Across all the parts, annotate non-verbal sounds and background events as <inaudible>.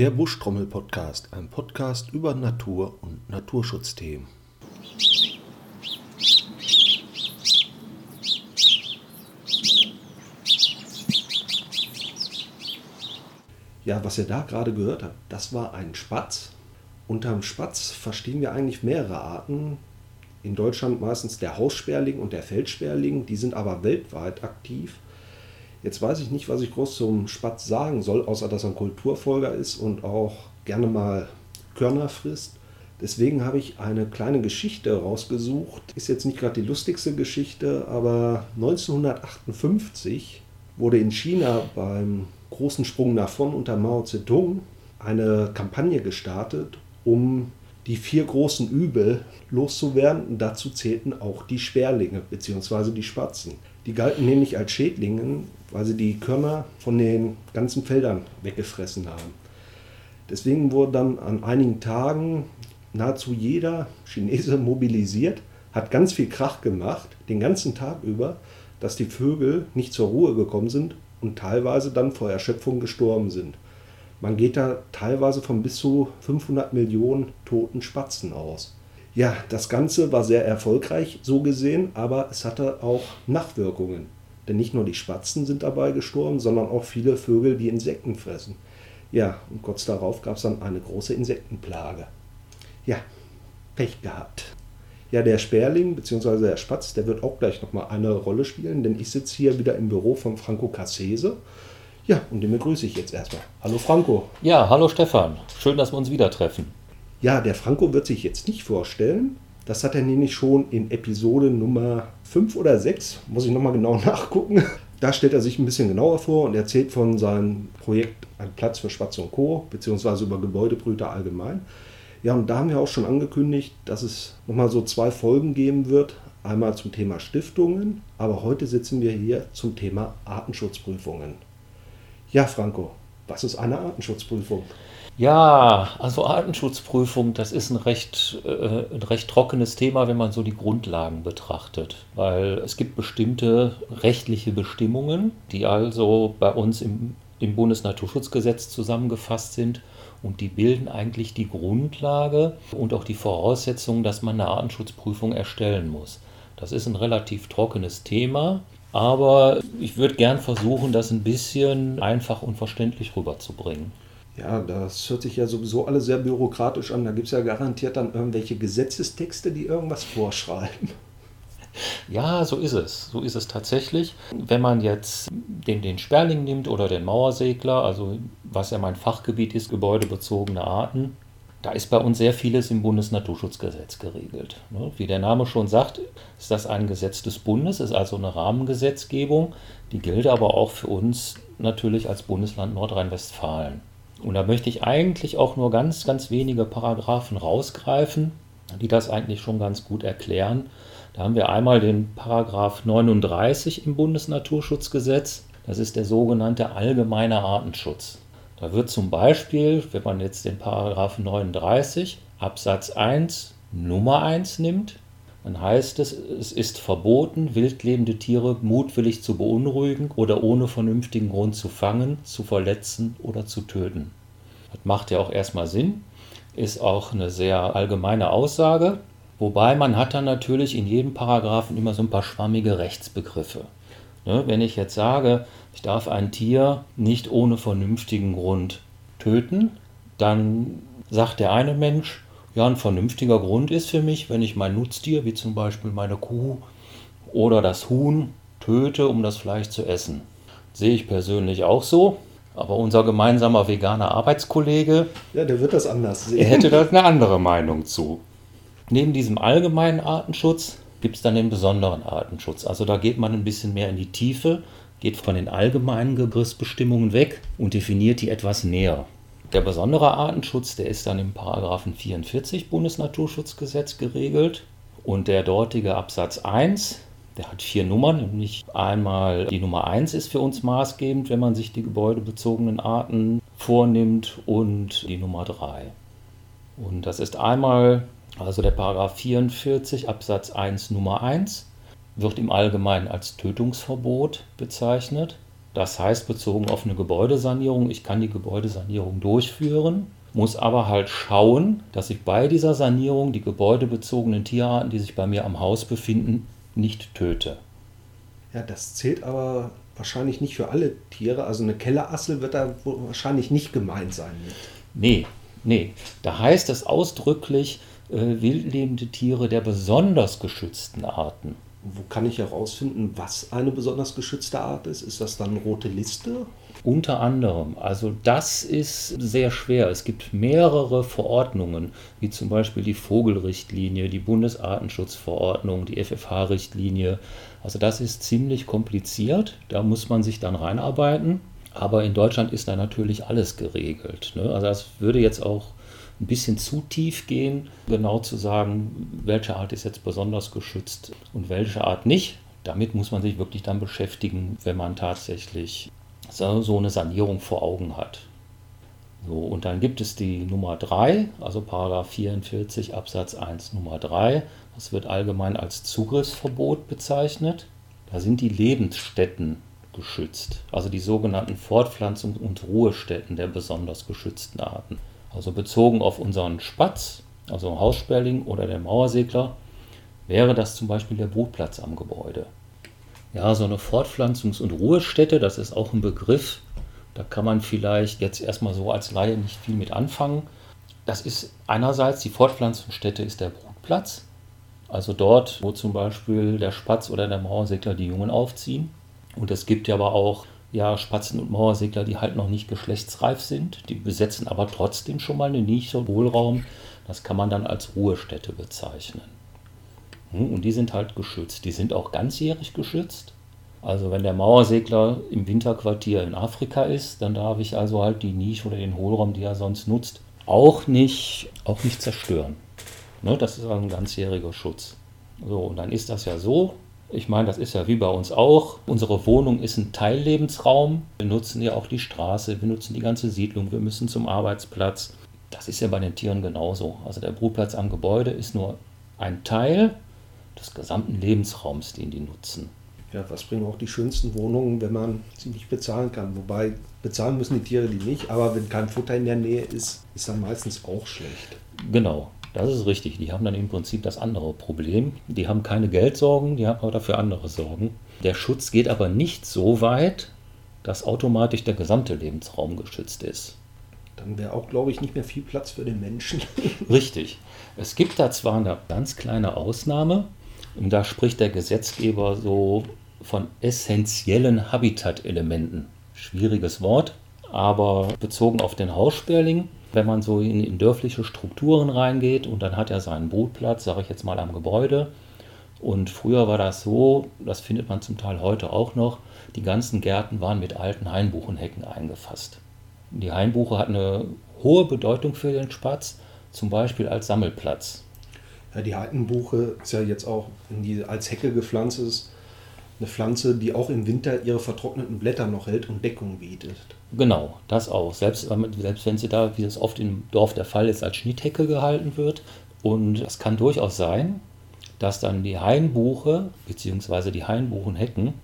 Der Buschtrommel-Podcast, ein Podcast über Natur und Naturschutzthemen. Ja, was ihr da gerade gehört habt, das war ein Spatz. Unterm Spatz verstehen wir eigentlich mehrere Arten. In Deutschland meistens der Haussperling und der Feldsperling, die sind aber weltweit aktiv. Jetzt weiß ich nicht, was ich groß zum Spatz sagen soll, außer dass er ein Kulturfolger ist und auch gerne mal Körner frisst. Deswegen habe ich eine kleine Geschichte rausgesucht. Ist jetzt nicht gerade die lustigste Geschichte, aber 1958 wurde in China beim großen Sprung nach vorn unter Mao Zedong eine Kampagne gestartet, um die vier großen Übel loszuwerden. Dazu zählten auch die Sperlinge bzw. die Spatzen. Die galten nämlich als Schädlingen, weil sie die Körner von den ganzen Feldern weggefressen haben. Deswegen wurde dann an einigen Tagen nahezu jeder Chinese <laughs> mobilisiert, hat ganz viel Krach gemacht, den ganzen Tag über, dass die Vögel nicht zur Ruhe gekommen sind und teilweise dann vor Erschöpfung gestorben sind. Man geht da teilweise von bis zu 500 Millionen toten Spatzen aus. Ja, das Ganze war sehr erfolgreich so gesehen, aber es hatte auch Nachwirkungen. Denn nicht nur die Spatzen sind dabei gestorben, sondern auch viele Vögel, die Insekten fressen. Ja, und kurz darauf gab es dann eine große Insektenplage. Ja, Pech gehabt. Ja, der Sperling bzw. der Spatz, der wird auch gleich nochmal eine Rolle spielen, denn ich sitze hier wieder im Büro von Franco Cassese. Ja, und den begrüße ich jetzt erstmal. Hallo Franco. Ja, hallo Stefan. Schön, dass wir uns wieder treffen. Ja, der Franco wird sich jetzt nicht vorstellen. Das hat er nämlich schon in Episode Nummer 5 oder 6, muss ich nochmal genau <laughs> nachgucken. Da stellt er sich ein bisschen genauer vor und erzählt von seinem Projekt Ein Platz für Spatz und Co., beziehungsweise über Gebäudebrüter allgemein. Ja, und da haben wir auch schon angekündigt, dass es nochmal so zwei Folgen geben wird. Einmal zum Thema Stiftungen, aber heute sitzen wir hier zum Thema Artenschutzprüfungen. Ja, Franco, was ist eine Artenschutzprüfung? Ja, also Artenschutzprüfung, das ist ein recht, äh, ein recht trockenes Thema, wenn man so die Grundlagen betrachtet, weil es gibt bestimmte rechtliche Bestimmungen, die also bei uns im, im Bundesnaturschutzgesetz zusammengefasst sind und die bilden eigentlich die Grundlage und auch die Voraussetzungen, dass man eine Artenschutzprüfung erstellen muss. Das ist ein relativ trockenes Thema, aber ich würde gern versuchen, das ein bisschen einfach und verständlich rüberzubringen. Ja, das hört sich ja sowieso alle sehr bürokratisch an. Da gibt es ja garantiert dann irgendwelche Gesetzestexte, die irgendwas vorschreiben. Ja, so ist es. So ist es tatsächlich. Wenn man jetzt den, den Sperling nimmt oder den Mauersegler, also was ja mein Fachgebiet ist, gebäudebezogene Arten, da ist bei uns sehr vieles im Bundesnaturschutzgesetz geregelt. Ne? Wie der Name schon sagt, ist das ein Gesetz des Bundes, ist also eine Rahmengesetzgebung, die gilt aber auch für uns natürlich als Bundesland Nordrhein-Westfalen. Und da möchte ich eigentlich auch nur ganz, ganz wenige Paragraphen rausgreifen, die das eigentlich schon ganz gut erklären. Da haben wir einmal den Paragraph 39 im Bundesnaturschutzgesetz. Das ist der sogenannte allgemeine Artenschutz. Da wird zum Beispiel, wenn man jetzt den Paragraph 39 Absatz 1 Nummer 1 nimmt, dann heißt es, es ist verboten, wildlebende Tiere mutwillig zu beunruhigen oder ohne vernünftigen Grund zu fangen, zu verletzen oder zu töten. Das macht ja auch erstmal Sinn, ist auch eine sehr allgemeine Aussage, wobei man hat dann natürlich in jedem Paragraphen immer so ein paar schwammige Rechtsbegriffe. Ne, wenn ich jetzt sage, ich darf ein Tier nicht ohne vernünftigen Grund töten, dann sagt der eine Mensch, ja, ein vernünftiger Grund ist für mich, wenn ich mein Nutztier, wie zum Beispiel meine Kuh oder das Huhn, töte, um das Fleisch zu essen. Sehe ich persönlich auch so. Aber unser gemeinsamer veganer Arbeitskollege, ja, der wird das anders sehen. Er hätte da eine andere Meinung zu. Neben diesem allgemeinen Artenschutz gibt es dann den besonderen Artenschutz. Also da geht man ein bisschen mehr in die Tiefe, geht von den allgemeinen Begriffsbestimmungen weg und definiert die etwas näher. Der besondere Artenschutz, der ist dann im Paragraphen 44 Bundesnaturschutzgesetz geregelt und der dortige Absatz 1, der hat vier Nummern, nämlich einmal die Nummer 1 ist für uns maßgebend, wenn man sich die gebäudebezogenen Arten vornimmt und die Nummer 3. Und das ist einmal, also der Paragraph 44 Absatz 1 Nummer 1 wird im Allgemeinen als Tötungsverbot bezeichnet. Das heißt, bezogen auf eine Gebäudesanierung, ich kann die Gebäudesanierung durchführen, muss aber halt schauen, dass ich bei dieser Sanierung die gebäudebezogenen Tierarten, die sich bei mir am Haus befinden, nicht töte. Ja, das zählt aber wahrscheinlich nicht für alle Tiere. Also eine Kellerassel wird da wahrscheinlich nicht gemeint sein mit. Nee, nee. Da heißt es ausdrücklich äh, wildlebende Tiere der besonders geschützten Arten. Wo kann ich herausfinden, was eine besonders geschützte Art ist? Ist das dann rote Liste? Unter anderem. Also das ist sehr schwer. Es gibt mehrere Verordnungen, wie zum Beispiel die Vogelrichtlinie, die Bundesartenschutzverordnung, die FFH-Richtlinie. Also das ist ziemlich kompliziert. Da muss man sich dann reinarbeiten. Aber in Deutschland ist da natürlich alles geregelt. Ne? Also das würde jetzt auch ein bisschen zu tief gehen, genau zu sagen, welche Art ist jetzt besonders geschützt und welche Art nicht. Damit muss man sich wirklich dann beschäftigen, wenn man tatsächlich so eine Sanierung vor Augen hat. So, und dann gibt es die Nummer 3, also Paragraph 44 Absatz 1 Nummer 3. Das wird allgemein als Zugriffsverbot bezeichnet. Da sind die Lebensstätten geschützt, also die sogenannten Fortpflanzungs- und Ruhestätten der besonders geschützten Arten. Also bezogen auf unseren Spatz, also Haussperling oder der Mauersegler, wäre das zum Beispiel der Brutplatz am Gebäude. Ja, so eine Fortpflanzungs- und Ruhestätte, das ist auch ein Begriff. Da kann man vielleicht jetzt erstmal so als Laie nicht viel mit anfangen. Das ist einerseits, die Fortpflanzungsstätte ist der Brutplatz, also dort, wo zum Beispiel der Spatz oder der Mauersegler die Jungen aufziehen. Und es gibt ja aber auch ja, Spatzen und Mauersegler, die halt noch nicht geschlechtsreif sind. Die besetzen aber trotzdem schon mal eine Nische, Hohlraum. Das kann man dann als Ruhestätte bezeichnen. Hm, und die sind halt geschützt. Die sind auch ganzjährig geschützt. Also wenn der Mauersegler im Winterquartier in Afrika ist, dann darf ich also halt die Nische oder den Hohlraum, die er sonst nutzt, auch nicht, auch nicht zerstören. Ne, das ist also ein ganzjähriger Schutz. So, und dann ist das ja so, ich meine, das ist ja wie bei uns auch. Unsere Wohnung ist ein Teillebensraum. Wir nutzen ja auch die Straße, wir nutzen die ganze Siedlung, wir müssen zum Arbeitsplatz. Das ist ja bei den Tieren genauso. Also der Brutplatz am Gebäude ist nur ein Teil des gesamten Lebensraums, den die nutzen. Ja, was bringen auch die schönsten Wohnungen, wenn man sie nicht bezahlen kann? Wobei bezahlen müssen die Tiere die nicht, aber wenn kein Futter in der Nähe ist, ist dann meistens auch schlecht. Genau, das ist richtig. Die haben dann im Prinzip das andere Problem. Die haben keine Geldsorgen, die haben aber dafür andere Sorgen. Der Schutz geht aber nicht so weit, dass automatisch der gesamte Lebensraum geschützt ist. Dann wäre auch, glaube ich, nicht mehr viel Platz für den Menschen. <laughs> Richtig. Es gibt da zwar eine ganz kleine Ausnahme, und da spricht der Gesetzgeber so von essentiellen Habitatelementen. Schwieriges Wort, aber bezogen auf den Haussperling, wenn man so in, in dörfliche Strukturen reingeht und dann hat er seinen Brutplatz, sage ich jetzt mal am Gebäude. Und früher war das so, das findet man zum Teil heute auch noch, die ganzen Gärten waren mit alten Hainbuchenhecken eingefasst. Die Hainbuche hat eine hohe Bedeutung für den Spatz, zum Beispiel als Sammelplatz. Ja, die Heidenbuche ist ja jetzt auch die als Hecke gepflanzt ist, eine Pflanze, die auch im Winter ihre vertrockneten Blätter noch hält und Deckung bietet. Genau, das auch. Selbst, selbst wenn sie da, wie es oft im Dorf der Fall ist, als Schnitthecke gehalten wird. Und es kann durchaus sein, dass dann die Hainbuche bzw. die Hainbuchenhecken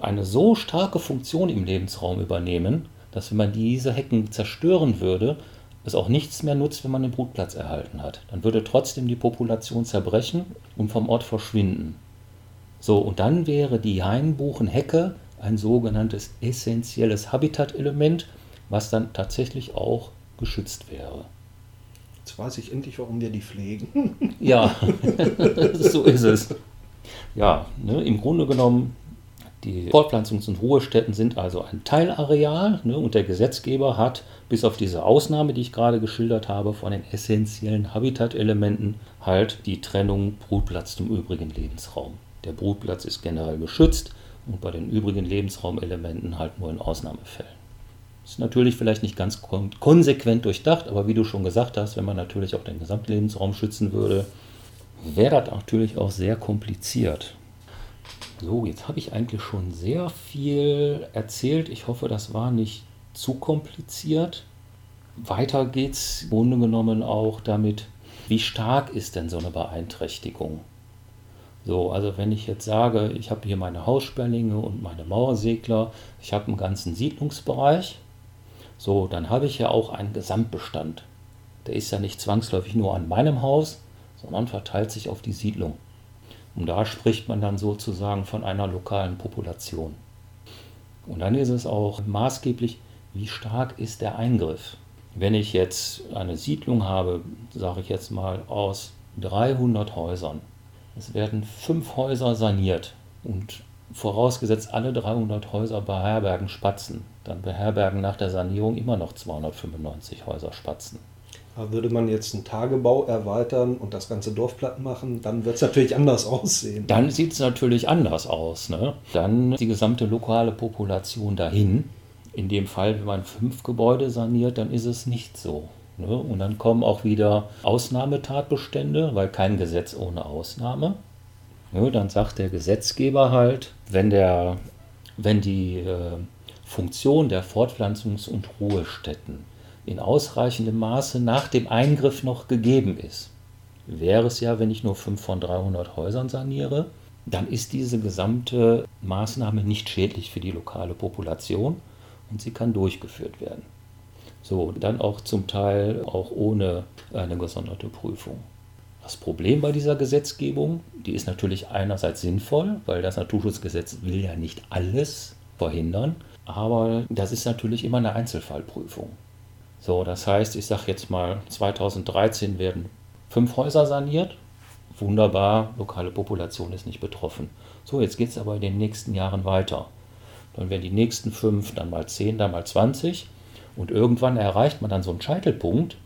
eine so starke Funktion im Lebensraum übernehmen, dass wenn man diese Hecken zerstören würde, es auch nichts mehr nutzt, wenn man den Brutplatz erhalten hat. Dann würde trotzdem die Population zerbrechen und vom Ort verschwinden. So, und dann wäre die Hainbuchenhecke ein sogenanntes essentielles Habitatelement, was dann tatsächlich auch geschützt wäre. Jetzt weiß ich endlich, warum wir die pflegen. <laughs> <laughs> ja, <laughs> so ist es. Ja, ne, im Grunde genommen die Fortpflanzungs- und Ruhestätten sind also ein Teilareal ne, und der Gesetzgeber hat, bis auf diese Ausnahme, die ich gerade geschildert habe, von den essentiellen Habitatelementen halt die Trennung Brutplatz zum übrigen Lebensraum. Der Brutplatz ist generell geschützt und bei den übrigen Lebensraumelementen halt nur in Ausnahmefällen. Ist natürlich vielleicht nicht ganz konsequent durchdacht, aber wie du schon gesagt hast, wenn man natürlich auch den Gesamtlebensraum schützen würde, wäre das natürlich auch sehr kompliziert. So, jetzt habe ich eigentlich schon sehr viel erzählt. Ich hoffe, das war nicht zu kompliziert. Weiter geht es im Grunde genommen auch damit, wie stark ist denn so eine Beeinträchtigung? So, also wenn ich jetzt sage, ich habe hier meine Haussperlinge und meine Mauersegler, ich habe einen ganzen Siedlungsbereich, so, dann habe ich ja auch einen Gesamtbestand. Der ist ja nicht zwangsläufig nur an meinem Haus, sondern verteilt sich auf die Siedlung. Und da spricht man dann sozusagen von einer lokalen Population. Und dann ist es auch maßgeblich, wie stark ist der Eingriff. Wenn ich jetzt eine Siedlung habe, sage ich jetzt mal aus 300 Häusern, es werden fünf Häuser saniert und vorausgesetzt alle 300 Häuser beherbergen Spatzen, dann beherbergen nach der Sanierung immer noch 295 Häuser Spatzen. Würde man jetzt einen Tagebau erweitern und das ganze Dorf platt machen, dann wird es natürlich anders aussehen. Dann sieht es natürlich anders aus. Ne? Dann die gesamte lokale Population dahin. In dem Fall, wenn man fünf Gebäude saniert, dann ist es nicht so. Ne? Und dann kommen auch wieder Ausnahmetatbestände, weil kein Gesetz ohne Ausnahme. Ne? Dann sagt der Gesetzgeber halt, wenn, der, wenn die äh, Funktion der Fortpflanzungs- und Ruhestätten in ausreichendem Maße nach dem Eingriff noch gegeben ist. Wäre es ja, wenn ich nur 5 von 300 Häusern saniere, dann ist diese gesamte Maßnahme nicht schädlich für die lokale Population und sie kann durchgeführt werden. So, dann auch zum Teil auch ohne eine gesonderte Prüfung. Das Problem bei dieser Gesetzgebung, die ist natürlich einerseits sinnvoll, weil das Naturschutzgesetz will ja nicht alles verhindern, aber das ist natürlich immer eine Einzelfallprüfung. So, das heißt, ich sage jetzt mal, 2013 werden fünf Häuser saniert. Wunderbar, lokale Population ist nicht betroffen. So, jetzt geht es aber in den nächsten Jahren weiter. Dann werden die nächsten fünf, dann mal zehn, dann mal 20. Und irgendwann erreicht man dann so einen Scheitelpunkt,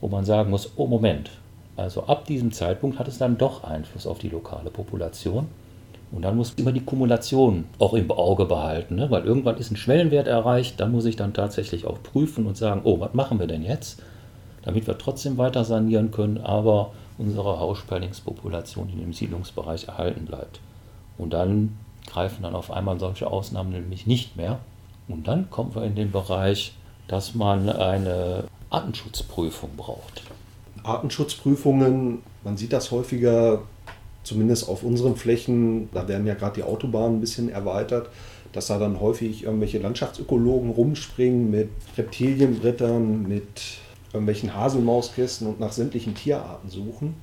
wo man sagen muss, oh Moment, also ab diesem Zeitpunkt hat es dann doch Einfluss auf die lokale Population. Und dann muss man immer die Kumulation auch im Auge behalten, ne? weil irgendwann ist ein Schwellenwert erreicht, dann muss ich dann tatsächlich auch prüfen und sagen, oh, was machen wir denn jetzt, damit wir trotzdem weiter sanieren können, aber unsere Haussperlingspopulation in dem Siedlungsbereich erhalten bleibt. Und dann greifen dann auf einmal solche Ausnahmen nämlich nicht mehr. Und dann kommen wir in den Bereich, dass man eine Artenschutzprüfung braucht. Artenschutzprüfungen, man sieht das häufiger zumindest auf unseren Flächen, da werden ja gerade die Autobahnen ein bisschen erweitert, dass da dann häufig irgendwelche Landschaftsökologen rumspringen mit Reptilienbrettern, mit irgendwelchen Haselmauskästen und nach sämtlichen Tierarten suchen.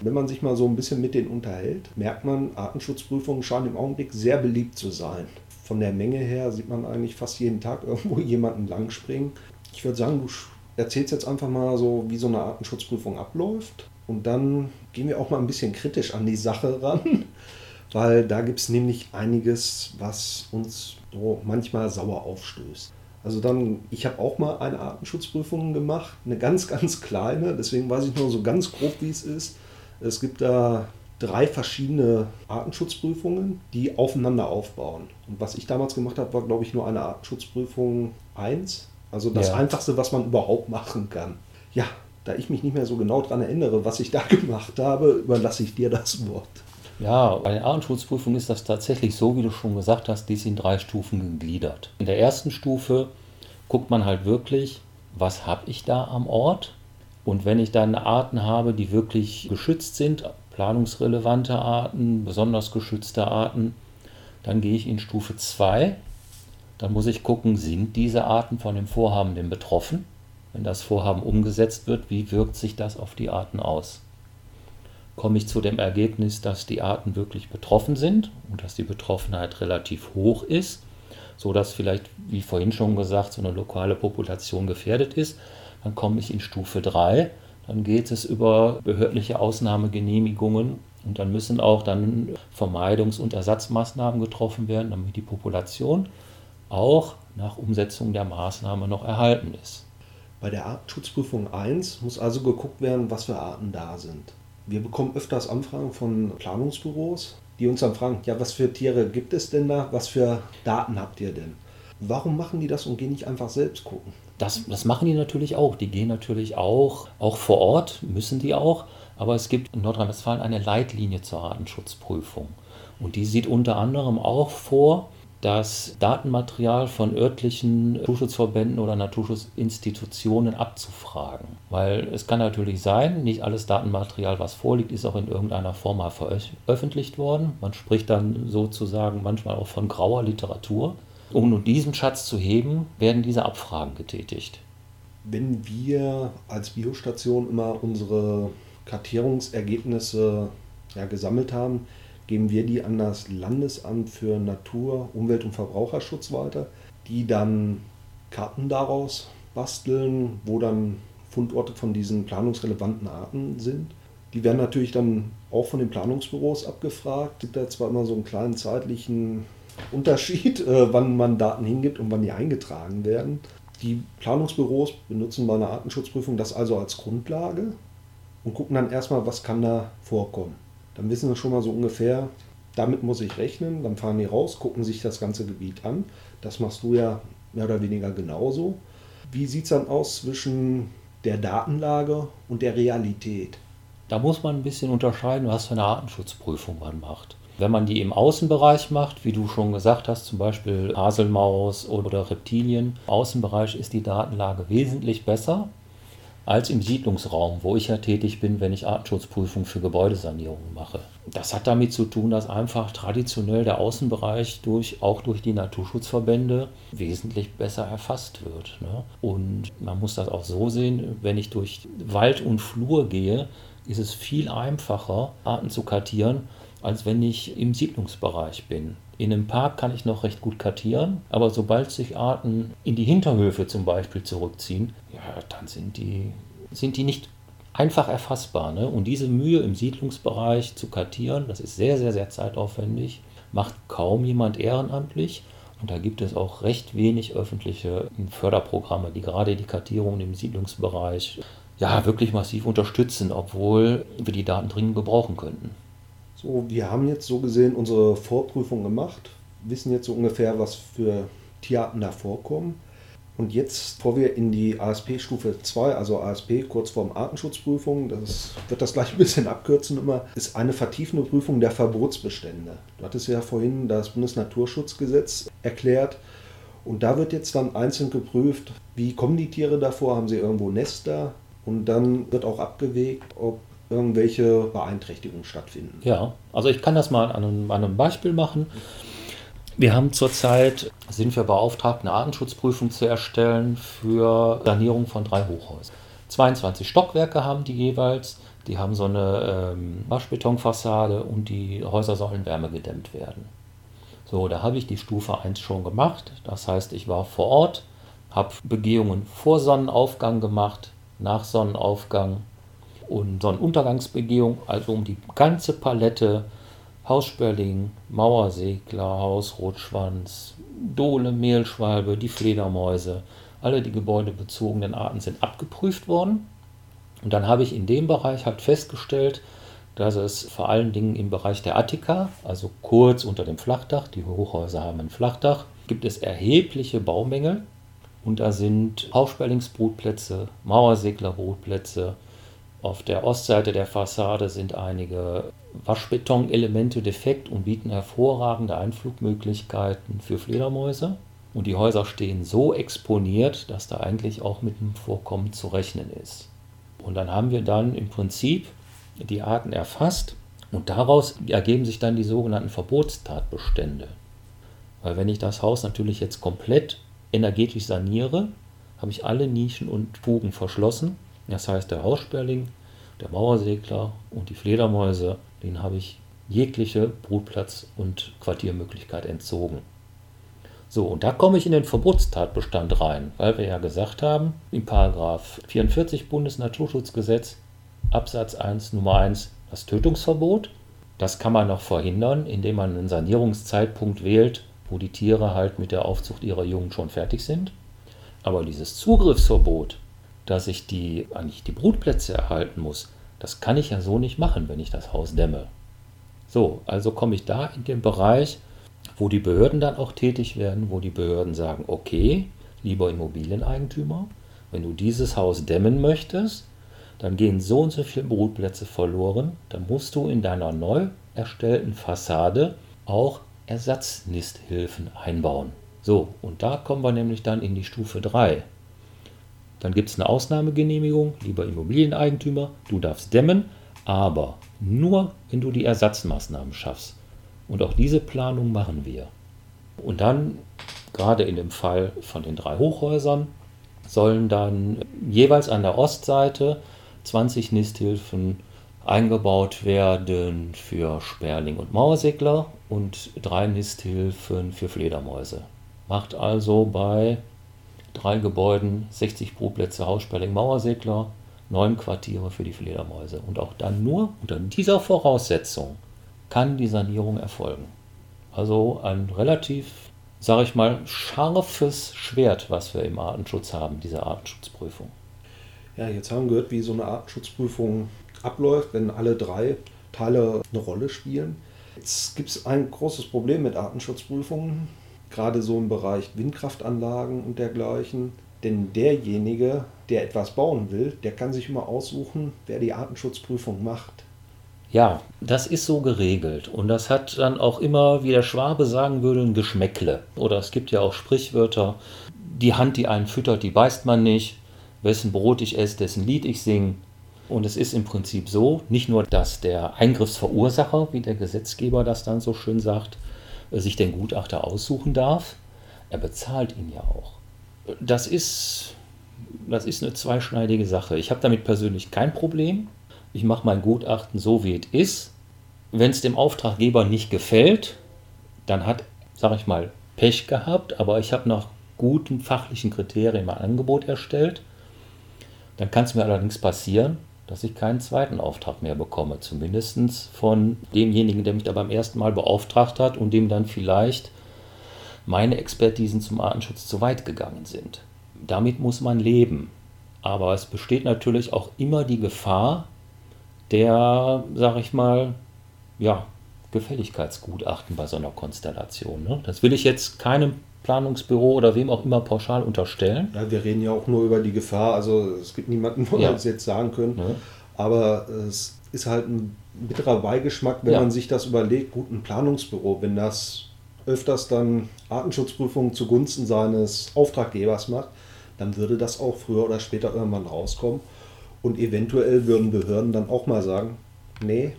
Wenn man sich mal so ein bisschen mit denen unterhält, merkt man, Artenschutzprüfungen scheinen im Augenblick sehr beliebt zu sein. Von der Menge her sieht man eigentlich fast jeden Tag <laughs> irgendwo jemanden langspringen. Ich würde sagen, du erzählst jetzt einfach mal so, wie so eine Artenschutzprüfung abläuft und dann gehen wir auch mal ein bisschen kritisch an die Sache ran, <laughs> weil da gibt es nämlich einiges, was uns so manchmal sauer aufstößt. Also dann, ich habe auch mal eine Artenschutzprüfung gemacht, eine ganz, <laughs> ganz kleine, deswegen weiß ich nur so ganz grob, wie es ist. Es gibt da drei verschiedene Artenschutzprüfungen, die aufeinander aufbauen. Und was ich damals gemacht habe, war, glaube ich, nur eine Artenschutzprüfung 1. Also das ja. Einfachste, was man überhaupt machen kann. Ja, da ich mich nicht mehr so genau daran erinnere, was ich da <laughs> gemacht habe, überlasse ich dir das Wort. Ja, bei der Artenschutzprüfung ist das tatsächlich so, wie du schon gesagt hast, die ist in drei Stufen gegliedert. In der ersten Stufe guckt man halt wirklich, was habe ich da am Ort? Und wenn ich dann Arten habe, die wirklich geschützt sind, planungsrelevante Arten, besonders geschützte Arten, dann gehe ich in Stufe 2. Dann muss ich gucken, sind diese Arten von dem Vorhaben denn betroffen? wenn das Vorhaben umgesetzt wird, wie wirkt sich das auf die Arten aus? Komme ich zu dem Ergebnis, dass die Arten wirklich betroffen sind und dass die Betroffenheit relativ hoch ist, so dass vielleicht, wie vorhin schon gesagt, so eine lokale Population gefährdet ist, dann komme ich in Stufe 3. Dann geht es über behördliche Ausnahmegenehmigungen und dann müssen auch dann Vermeidungs- und Ersatzmaßnahmen getroffen werden, damit die Population auch nach Umsetzung der Maßnahme noch erhalten ist. Bei der Artenschutzprüfung 1 muss also geguckt werden, was für Arten da sind. Wir bekommen öfters Anfragen von Planungsbüros, die uns dann fragen, ja, was für Tiere gibt es denn da? Was für Daten habt ihr denn? Warum machen die das und gehen nicht einfach selbst gucken? Das, das machen die natürlich auch. Die gehen natürlich auch, auch vor Ort, müssen die auch. Aber es gibt in Nordrhein-Westfalen eine Leitlinie zur Artenschutzprüfung. Und die sieht unter anderem auch vor, das Datenmaterial von örtlichen Naturschutzverbänden oder Naturschutzinstitutionen abzufragen. Weil es kann natürlich sein, nicht alles Datenmaterial, was vorliegt, ist auch in irgendeiner Form mal veröffentlicht worden. Man spricht dann sozusagen manchmal auch von grauer Literatur. Um nun diesen Schatz zu heben, werden diese Abfragen getätigt. Wenn wir als Biostation immer unsere Kartierungsergebnisse ja, gesammelt haben, geben wir die an das Landesamt für Natur, Umwelt und Verbraucherschutz weiter, die dann Karten daraus basteln, wo dann Fundorte von diesen planungsrelevanten Arten sind. Die werden natürlich dann auch von den Planungsbüros abgefragt. Es gibt da zwar immer so einen kleinen zeitlichen Unterschied, äh, wann man Daten hingibt und wann die eingetragen werden. Die Planungsbüros benutzen bei einer Artenschutzprüfung das also als Grundlage und gucken dann erstmal, was kann da vorkommen. Dann wissen wir schon mal so ungefähr, damit muss ich rechnen. Dann fahren die raus, gucken sich das ganze Gebiet an. Das machst du ja mehr oder weniger genauso. Wie sieht es dann aus zwischen der Datenlage und der Realität? Da muss man ein bisschen unterscheiden, was für eine Artenschutzprüfung man macht. Wenn man die im Außenbereich macht, wie du schon gesagt hast, zum Beispiel Haselmaus oder Reptilien, im Außenbereich ist die Datenlage wesentlich besser als im Siedlungsraum, wo ich ja tätig bin, wenn ich Artenschutzprüfungen für Gebäudesanierungen mache. Das hat damit zu tun, dass einfach traditionell der Außenbereich durch, auch durch die Naturschutzverbände wesentlich besser erfasst wird. Ne? Und man muss das auch so sehen, wenn ich durch Wald und Flur gehe, ist es viel einfacher, Arten zu kartieren, als wenn ich im Siedlungsbereich bin. In einem Park kann ich noch recht gut kartieren, aber sobald sich Arten in die Hinterhöfe zum Beispiel zurückziehen, ja, dann sind die, sind die nicht einfach erfassbar. Ne? Und diese Mühe im Siedlungsbereich zu kartieren, das ist sehr, sehr, sehr zeitaufwendig, macht kaum jemand ehrenamtlich. Und da gibt es auch recht wenig öffentliche Förderprogramme, die gerade die Kartierung im Siedlungsbereich ja, wirklich massiv unterstützen, obwohl wir die Daten dringend gebrauchen könnten. So, wir haben jetzt so gesehen unsere Vorprüfung gemacht, wissen jetzt so ungefähr, was für Tierarten da vorkommen. Und jetzt, bevor wir in die ASP-Stufe 2, also ASP, kurz vorm Artenschutzprüfung, das wird das gleich ein bisschen abkürzen immer, ist eine vertiefende Prüfung der Verbotsbestände. Du hattest ja vorhin das Bundesnaturschutzgesetz erklärt. Und da wird jetzt dann einzeln geprüft, wie kommen die Tiere davor, haben sie irgendwo Nester? Und dann wird auch abgewegt, ob irgendwelche Beeinträchtigungen stattfinden. Ja, also ich kann das mal an einem, an einem Beispiel machen. Wir haben zurzeit, sind wir beauftragt, eine Artenschutzprüfung zu erstellen für Sanierung von drei Hochhäusern. 22 Stockwerke haben die jeweils. Die haben so eine ähm, Waschbetonfassade und die Häuser sollen wärmegedämmt werden. So, da habe ich die Stufe 1 schon gemacht. Das heißt, ich war vor Ort, habe Begehungen vor Sonnenaufgang gemacht, nach Sonnenaufgang und Sonnenuntergangsbegehung, also um die ganze Palette Haussperling, Mauersegler, Hausrotschwanz, Dole, Mehlschwalbe, die Fledermäuse, alle die gebäudebezogenen Arten sind abgeprüft worden. Und dann habe ich in dem Bereich halt festgestellt, dass es vor allen Dingen im Bereich der Attika, also kurz unter dem Flachdach, die Hochhäuser haben ein Flachdach, gibt es erhebliche Baumängel. Und da sind Hausperlingsbrutplätze, Mauerseglerbrutplätze, auf der Ostseite der Fassade sind einige Waschbetonelemente defekt und bieten hervorragende Einflugmöglichkeiten für Fledermäuse. Und die Häuser stehen so exponiert, dass da eigentlich auch mit einem Vorkommen zu rechnen ist. Und dann haben wir dann im Prinzip die Arten erfasst und daraus ergeben sich dann die sogenannten Verbotstatbestände. Weil wenn ich das Haus natürlich jetzt komplett energetisch saniere, habe ich alle Nischen und Fugen verschlossen das heißt, der Haussperling, der Mauersegler und die Fledermäuse, denen habe ich jegliche Brutplatz- und Quartiermöglichkeit entzogen. So, und da komme ich in den Verbotstatbestand rein, weil wir ja gesagt haben, im Paragraph 44 Bundesnaturschutzgesetz Absatz 1 Nummer 1 das Tötungsverbot. Das kann man noch verhindern, indem man einen Sanierungszeitpunkt wählt, wo die Tiere halt mit der Aufzucht ihrer Jungen schon fertig sind. Aber dieses Zugriffsverbot, dass ich die, eigentlich die Brutplätze erhalten muss, das kann ich ja so nicht machen, wenn ich das Haus dämme. So, also komme ich da in den Bereich, wo die Behörden dann auch tätig werden, wo die Behörden sagen, okay, lieber Immobilieneigentümer, wenn du dieses Haus dämmen möchtest, dann gehen so und so viele Brutplätze verloren, dann musst du in deiner neu erstellten Fassade auch Ersatznisthilfen einbauen. So, und da kommen wir nämlich dann in die Stufe 3. Dann gibt es eine Ausnahmegenehmigung, lieber Immobilieneigentümer, du darfst dämmen, aber nur, wenn du die Ersatzmaßnahmen schaffst. Und auch diese Planung machen wir. Und dann, gerade in dem Fall von den drei Hochhäusern, sollen dann jeweils an der Ostseite 20 Nisthilfen eingebaut werden für Sperling und Mauersegler und drei Nisthilfen für Fledermäuse. Macht also bei drei Gebäuden 60 Brutplätze Haussperling Mauersegler, neun Quartiere für die Fledermäuse. Und auch dann nur unter dieser Voraussetzung kann die Sanierung erfolgen. Also ein relativ, sage ich mal, scharfes Schwert, was wir im Artenschutz haben, diese Artenschutzprüfung. Ja, jetzt haben wir gehört, wie so eine Artenschutzprüfung abläuft, wenn alle drei Teile eine Rolle spielen. Jetzt gibt es ein großes Problem mit Artenschutzprüfungen, gerade so im Bereich Windkraftanlagen und dergleichen. Denn derjenige, der etwas bauen will, der kann sich immer aussuchen, wer die Artenschutzprüfung macht. Ja, das ist so geregelt. Und das hat dann auch immer, wie der Schwabe sagen würde, ein Geschmäckle. Oder es gibt ja auch Sprichwörter, die Hand, die einen füttert, die beißt man nicht. Wessen Brot ich esse, dessen Lied ich singe. Und es ist im Prinzip so, nicht nur, dass der Eingriffsverursacher, wie der Gesetzgeber das dann so schön sagt, sich den Gutachter aussuchen darf, er bezahlt ihn ja auch. Das ist, das ist eine zweischneidige Sache. Ich habe damit persönlich kein Problem. Ich mache mein Gutachten so, wie es ist. Wenn es dem Auftraggeber nicht gefällt, dann hat, sage ich mal, Pech gehabt, aber ich habe nach guten fachlichen Kriterien mein Angebot erstellt. Dann kann es mir allerdings passieren, dass ich keinen zweiten Auftrag mehr bekomme. Zumindest von demjenigen, der mich da beim ersten Mal beauftragt hat und dem dann vielleicht meine Expertisen zum Artenschutz zu weit gegangen sind. Damit muss man leben. Aber es besteht natürlich auch immer die Gefahr der, sag ich mal, ja, Gefälligkeitsgutachten bei so einer Konstellation. Ne? Das will ich jetzt keinem Planungsbüro oder wem auch immer pauschal unterstellen. Ja, wir reden ja auch nur über die Gefahr. Also es gibt niemanden, wo ja. wir das jetzt sagen können. Ja. Aber es ist halt ein bitterer Beigeschmack, wenn ja. man sich das überlegt. Gut, ein Planungsbüro, wenn das öfters dann Artenschutzprüfungen zugunsten seines Auftraggebers macht, dann würde das auch früher oder später irgendwann rauskommen. Und eventuell würden Behörden dann auch mal sagen, nee,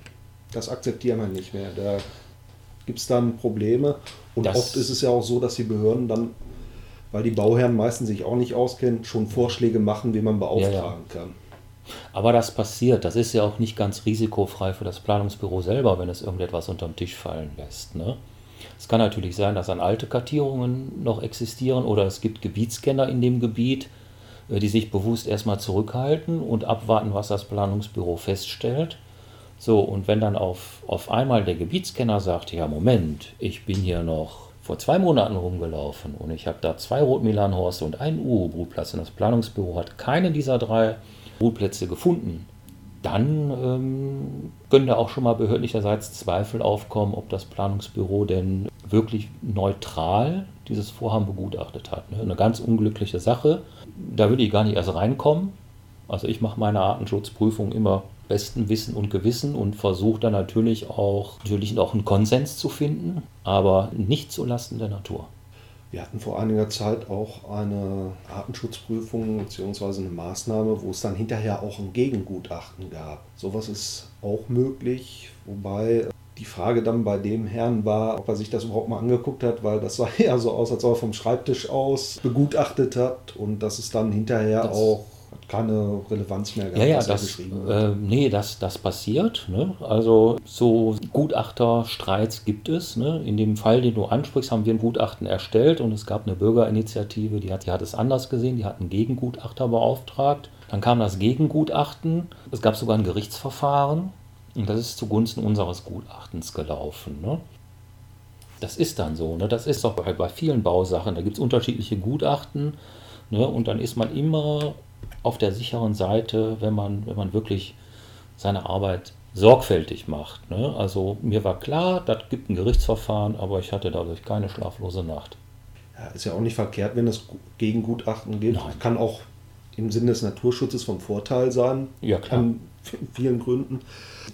das akzeptieren wir nicht mehr. Da gibt es dann Probleme. Und das oft ist es ja auch so, dass die Behörden dann, weil die Bauherren meistens sich auch nicht auskennen, schon Vorschläge machen, wie man beauftragen ja, ja. kann. Aber das passiert. Das ist ja auch nicht ganz risikofrei für das Planungsbüro selber, wenn es irgendetwas unterm Tisch fallen lässt. Ne? Es kann natürlich sein, dass dann alte Kartierungen noch existieren oder es gibt Gebietskenner in dem Gebiet, äh, die sich bewusst erstmal zurückhalten und abwarten, was das Planungsbüro feststellt. So, und wenn dann auf, auf einmal der Gebietskenner sagt, ja Moment, ich bin hier noch vor zwei Monaten rumgelaufen und ich habe da zwei Rotmilanhorste und einen Uro-Brutplatz und das Planungsbüro hat keinen dieser drei Brutplätze gefunden, dann ähm, können da auch schon mal behördlicherseits Zweifel aufkommen, ob das Planungsbüro denn wirklich neutral dieses Vorhaben begutachtet hat. Ne? Eine ganz unglückliche Sache. Da würde ich gar nicht erst reinkommen. Also ich mache meine Artenschutzprüfung immer besten Wissen und Gewissen und versuche dann natürlich auch, natürlich auch einen Konsens zu finden, aber nicht zulasten der Natur. Wir hatten vor einiger Zeit auch eine Artenschutzprüfung bzw. eine Maßnahme, wo es dann hinterher auch ein Gegengutachten gab. Sowas ist auch möglich, wobei die Frage dann bei dem Herrn war, ob er sich das überhaupt mal angeguckt hat, weil das sah <laughs> ja so aus, als ob er vom Schreibtisch aus begutachtet hat und dass es dann hinterher das auch keine Relevanz mehr gehabt, ja, ja, das. Äh, nee, das, das passiert. Ne? Also so Gutachterstreits gibt es. Ne? In dem Fall, den du ansprichst, haben wir ein Gutachten erstellt und es gab eine Bürgerinitiative, die hat, die hat es anders gesehen, die hat einen Gegengutachter beauftragt. Dann kam das Gegengutachten, es gab sogar ein Gerichtsverfahren und das ist zugunsten unseres Gutachtens gelaufen. Ne? Das ist dann so. Ne? Das ist auch bei, bei vielen Bausachen. Da gibt es unterschiedliche Gutachten. Ne? Und dann ist man immer auf der sicheren Seite, wenn man, wenn man wirklich seine Arbeit sorgfältig macht. Ne? Also mir war klar, das gibt ein Gerichtsverfahren, aber ich hatte dadurch keine schlaflose Nacht. Ja, ist ja auch nicht verkehrt, wenn es gegen Gutachten geht. Nein. Kann auch im Sinne des Naturschutzes vom Vorteil sein. Ja, klar. An vielen Gründen.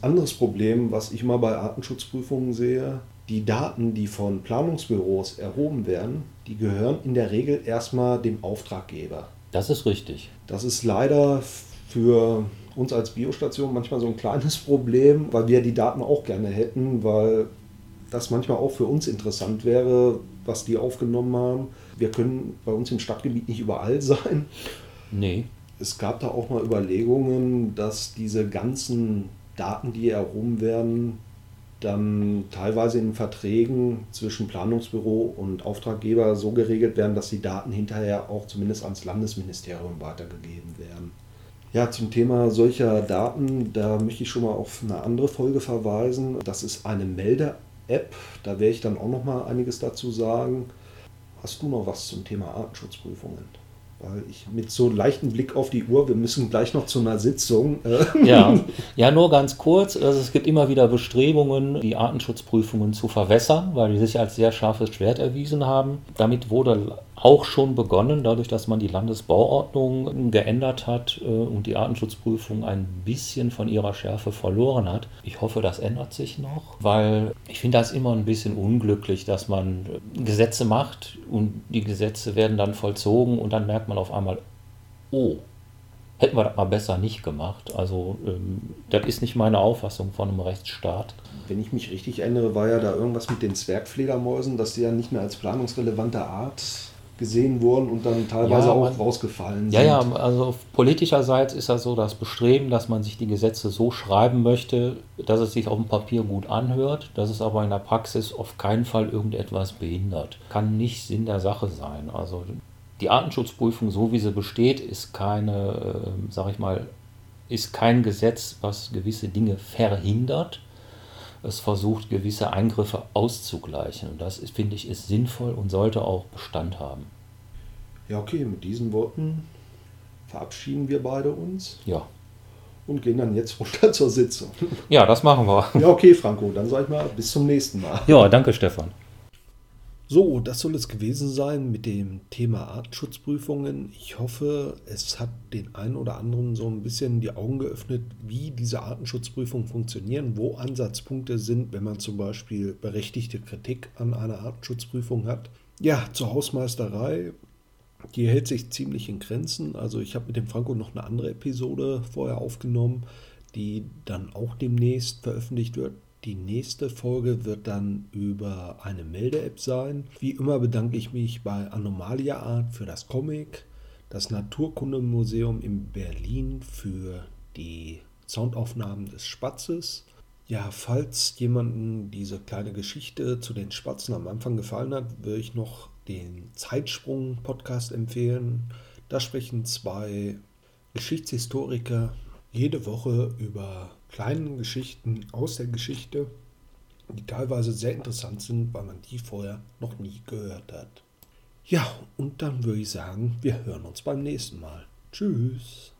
Anderes Problem, was ich mal bei Artenschutzprüfungen sehe, die Daten, die von Planungsbüros erhoben werden, die gehören in der Regel erstmal dem Auftraggeber. Das ist richtig. Das ist leider für uns als Biostation manchmal so ein kleines <laughs> Problem, weil wir die Daten auch gerne hätten, weil das manchmal auch für uns interessant wäre, was die aufgenommen haben. Wir können bei uns im Stadtgebiet nicht überall <laughs> sein. Nee. Es gab da auch mal Überlegungen, dass diese ganzen Daten, die erhoben werden, dann teilweise in Verträgen zwischen Planungsbüro und Auftraggeber so geregelt werden, dass die Daten hinterher auch zumindest ans Landesministerium weitergegeben werden. Ja, zum Thema solcher Daten, da möchte ich schon mal auf eine andere Folge verweisen. Das ist eine Melde-App, da werde ich dann auch noch mal einiges dazu sagen. Hast du noch was zum Thema Artenschutzprüfungen? Weil ich mit so leichtem Blick auf die Uhr, wir müssen gleich noch zu einer Sitzung. Äh ja. <laughs> ja, nur ganz kurz. Also es gibt immer wieder Bestrebungen, die Artenschutzprüfungen zu verwässern, weil die sich als sehr scharfes Schwert erwiesen haben. Damit wurde auch schon begonnen, dadurch, dass man die Landesbauordnung geändert hat äh, und die Artenschutzprüfung ein bisschen von ihrer Schärfe verloren hat. Ich hoffe, das ändert sich noch, weil ich finde das immer ein bisschen unglücklich, dass man Gesetze macht und die Gesetze werden dann vollzogen und dann merkt man auf einmal, oh, hätten wir das mal besser nicht gemacht. Also ähm, das ist nicht meine Auffassung von einem Rechtsstaat. Wenn ich mich richtig erinnere, war ja da irgendwas mit den Zwergfledermäusen, dass die ja nicht mehr als planungsrelevante Art gesehen wurden und dann teilweise ja, man, auch rausgefallen ja, sind. Ja, ja, also politischerseits ist das so das Bestreben, dass man sich die Gesetze so schreiben möchte, dass es sich auf dem Papier gut anhört, dass es aber in der Praxis auf keinen Fall irgendetwas behindert. Kann nicht Sinn der Sache sein. Also die Artenschutzprüfung, so wie sie besteht, ist keine, äh, sag ich mal, ist kein Gesetz, was gewisse Dinge verhindert. Es versucht, gewisse Eingriffe auszugleichen. Und das, finde ich, ist sinnvoll und sollte auch Bestand haben. Ja, okay, mit diesen Worten verabschieden wir beide uns. Ja. Und gehen dann jetzt runter <laughs> zur Sitzung. Ja, das machen wir. Ja, okay, Franco, dann sag ich mal, bis zum nächsten Mal. Ja, danke, Stefan. So, das soll es gewesen sein mit dem Thema Artenschutzprüfungen. Ich hoffe, es hat den einen oder anderen so ein bisschen die Augen geöffnet, wie diese Artenschutzprüfungen funktionieren, wo Ansatzpunkte sind, wenn man zum Beispiel berechtigte Kritik an einer Artenschutzprüfung hat. Ja, zur Hausmeisterei. Die hält sich ziemlich in Grenzen. Also ich habe mit dem Franco noch eine andere Episode vorher aufgenommen, die dann auch demnächst veröffentlicht wird. Die nächste Folge wird dann über eine Melde-App sein. Wie immer bedanke ich mich bei Anomalia Art für das Comic, das Naturkundemuseum in Berlin für die Soundaufnahmen des Spatzes. Ja, falls jemanden diese kleine Geschichte zu den Spatzen am Anfang gefallen hat, würde ich noch den Zeitsprung-Podcast empfehlen. Da sprechen zwei Geschichtshistoriker jede Woche über kleinen Geschichten aus der Geschichte, die teilweise sehr interessant sind, weil man die vorher noch nie gehört hat. Ja, und dann würde ich sagen, wir hören uns beim nächsten Mal. Tschüss.